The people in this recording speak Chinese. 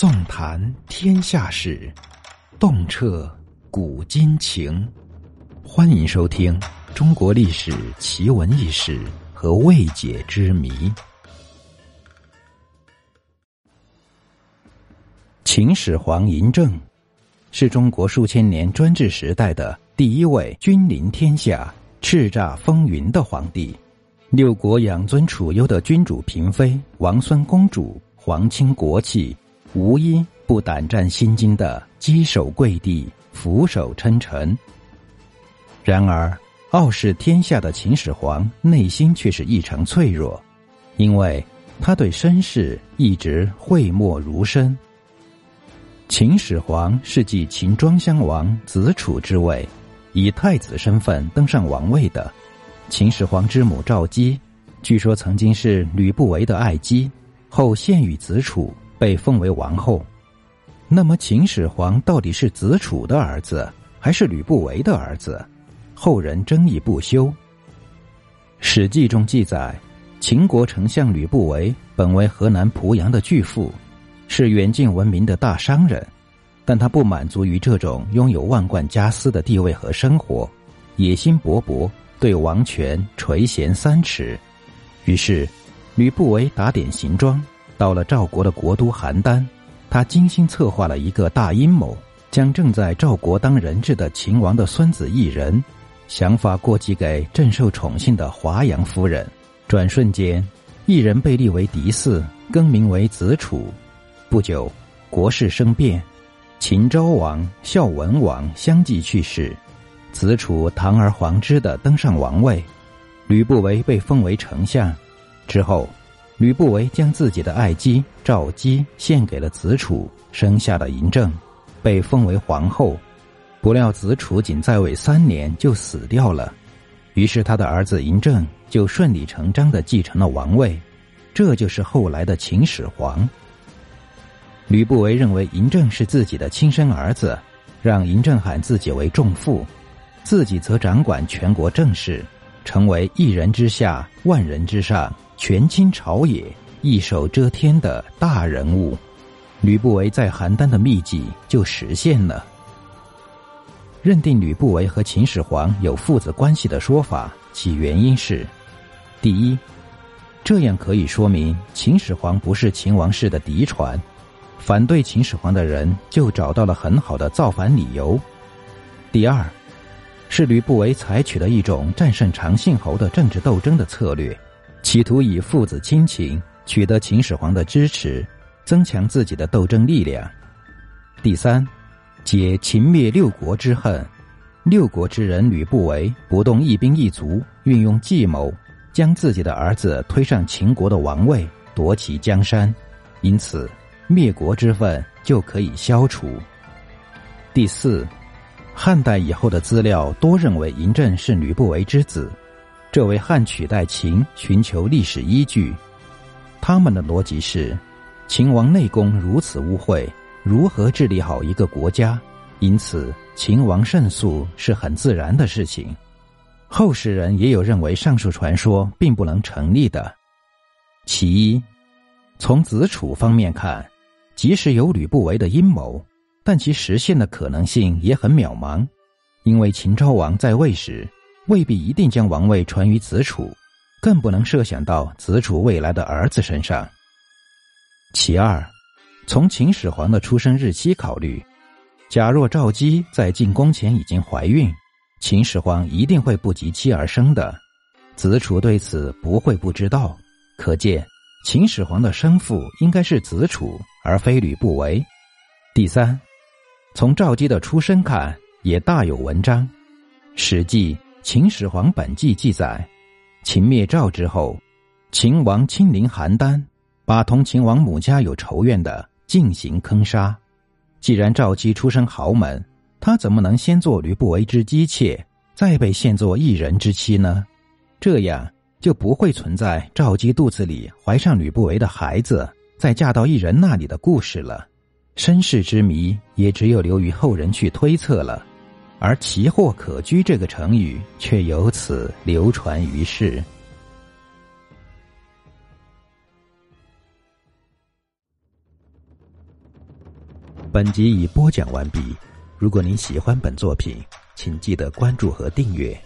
纵谈天下事，洞彻古今情。欢迎收听《中国历史奇闻异事和未解之谜》。秦始皇嬴政是中国数千年专制时代的第一位君临天下、叱咤风云的皇帝。六国养尊处优的君主嫔妃、王孙公主、皇亲国戚，无一不胆战心惊的稽首跪地、俯首称臣。然而，傲视天下的秦始皇内心却是异常脆弱，因为他对身世一直讳莫如深。秦始皇是继秦庄襄王子楚之位，以太子身份登上王位的。秦始皇之母赵姬，据说曾经是吕不韦的爱姬，后献与子楚，被封为王后。那么，秦始皇到底是子楚的儿子，还是吕不韦的儿子？后人争议不休。《史记》中记载，秦国丞相吕不韦本为河南濮阳的巨富，是远近闻名的大商人，但他不满足于这种拥有万贯家私的地位和生活，野心勃勃。对王权垂涎三尺，于是吕不韦打点行装，到了赵国的国都邯郸。他精心策划了一个大阴谋，将正在赵国当人质的秦王的孙子异人，想法过继给正受宠幸的华阳夫人。转瞬间，异人被立为嫡嗣，更名为子楚。不久，国事生变，秦昭王、孝文王相继去世。子楚堂而皇之的登上王位，吕不韦被封为丞相。之后，吕不韦将自己的爱姬赵姬献给了子楚，生下了嬴政，被封为皇后。不料子楚仅在位三年就死掉了，于是他的儿子嬴政就顺理成章的继承了王位，这就是后来的秦始皇。吕不韦认为嬴政是自己的亲生儿子，让嬴政喊自己为仲父。自己则掌管全国政事，成为一人之下，万人之上，权倾朝野，一手遮天的大人物。吕不韦在邯郸的秘籍就实现了。认定吕不韦和秦始皇有父子关系的说法，其原因是：第一，这样可以说明秦始皇不是秦王室的嫡传，反对秦始皇的人就找到了很好的造反理由；第二。是吕不韦采取了一种战胜长信侯的政治斗争的策略，企图以父子亲情取得秦始皇的支持，增强自己的斗争力量。第三，解秦灭六国之恨，六国之人吕不韦不动一兵一卒，运用计谋，将自己的儿子推上秦国的王位，夺其江山，因此灭国之愤就可以消除。第四。汉代以后的资料多认为嬴政是吕不韦之子，这为汉取代秦寻求历史依据。他们的逻辑是：秦王内功如此污秽，如何治理好一个国家？因此，秦王胜诉是很自然的事情。后世人也有认为上述传说并不能成立的。其一，从子楚方面看，即使有吕不韦的阴谋。但其实现的可能性也很渺茫，因为秦昭王在位时未必一定将王位传于子楚，更不能设想到子楚未来的儿子身上。其二，从秦始皇的出生日期考虑，假若赵姬在进宫前已经怀孕，秦始皇一定会不及妻而生的，子楚对此不会不知道。可见，秦始皇的生父应该是子楚，而非吕不韦。第三。从赵姬的出身看，也大有文章。《史记·秦始皇本纪》记载，秦灭赵之后，秦王亲临邯郸，把同秦王母家有仇怨的进行坑杀。既然赵姬出身豪门，她怎么能先做吕不韦之姬妾，再被献作异人之妻呢？这样就不会存在赵姬肚子里怀上吕不韦的孩子，再嫁到异人那里的故事了。身世之谜也只有留于后人去推测了，而“奇货可居”这个成语却由此流传于世。本集已播讲完毕。如果您喜欢本作品，请记得关注和订阅。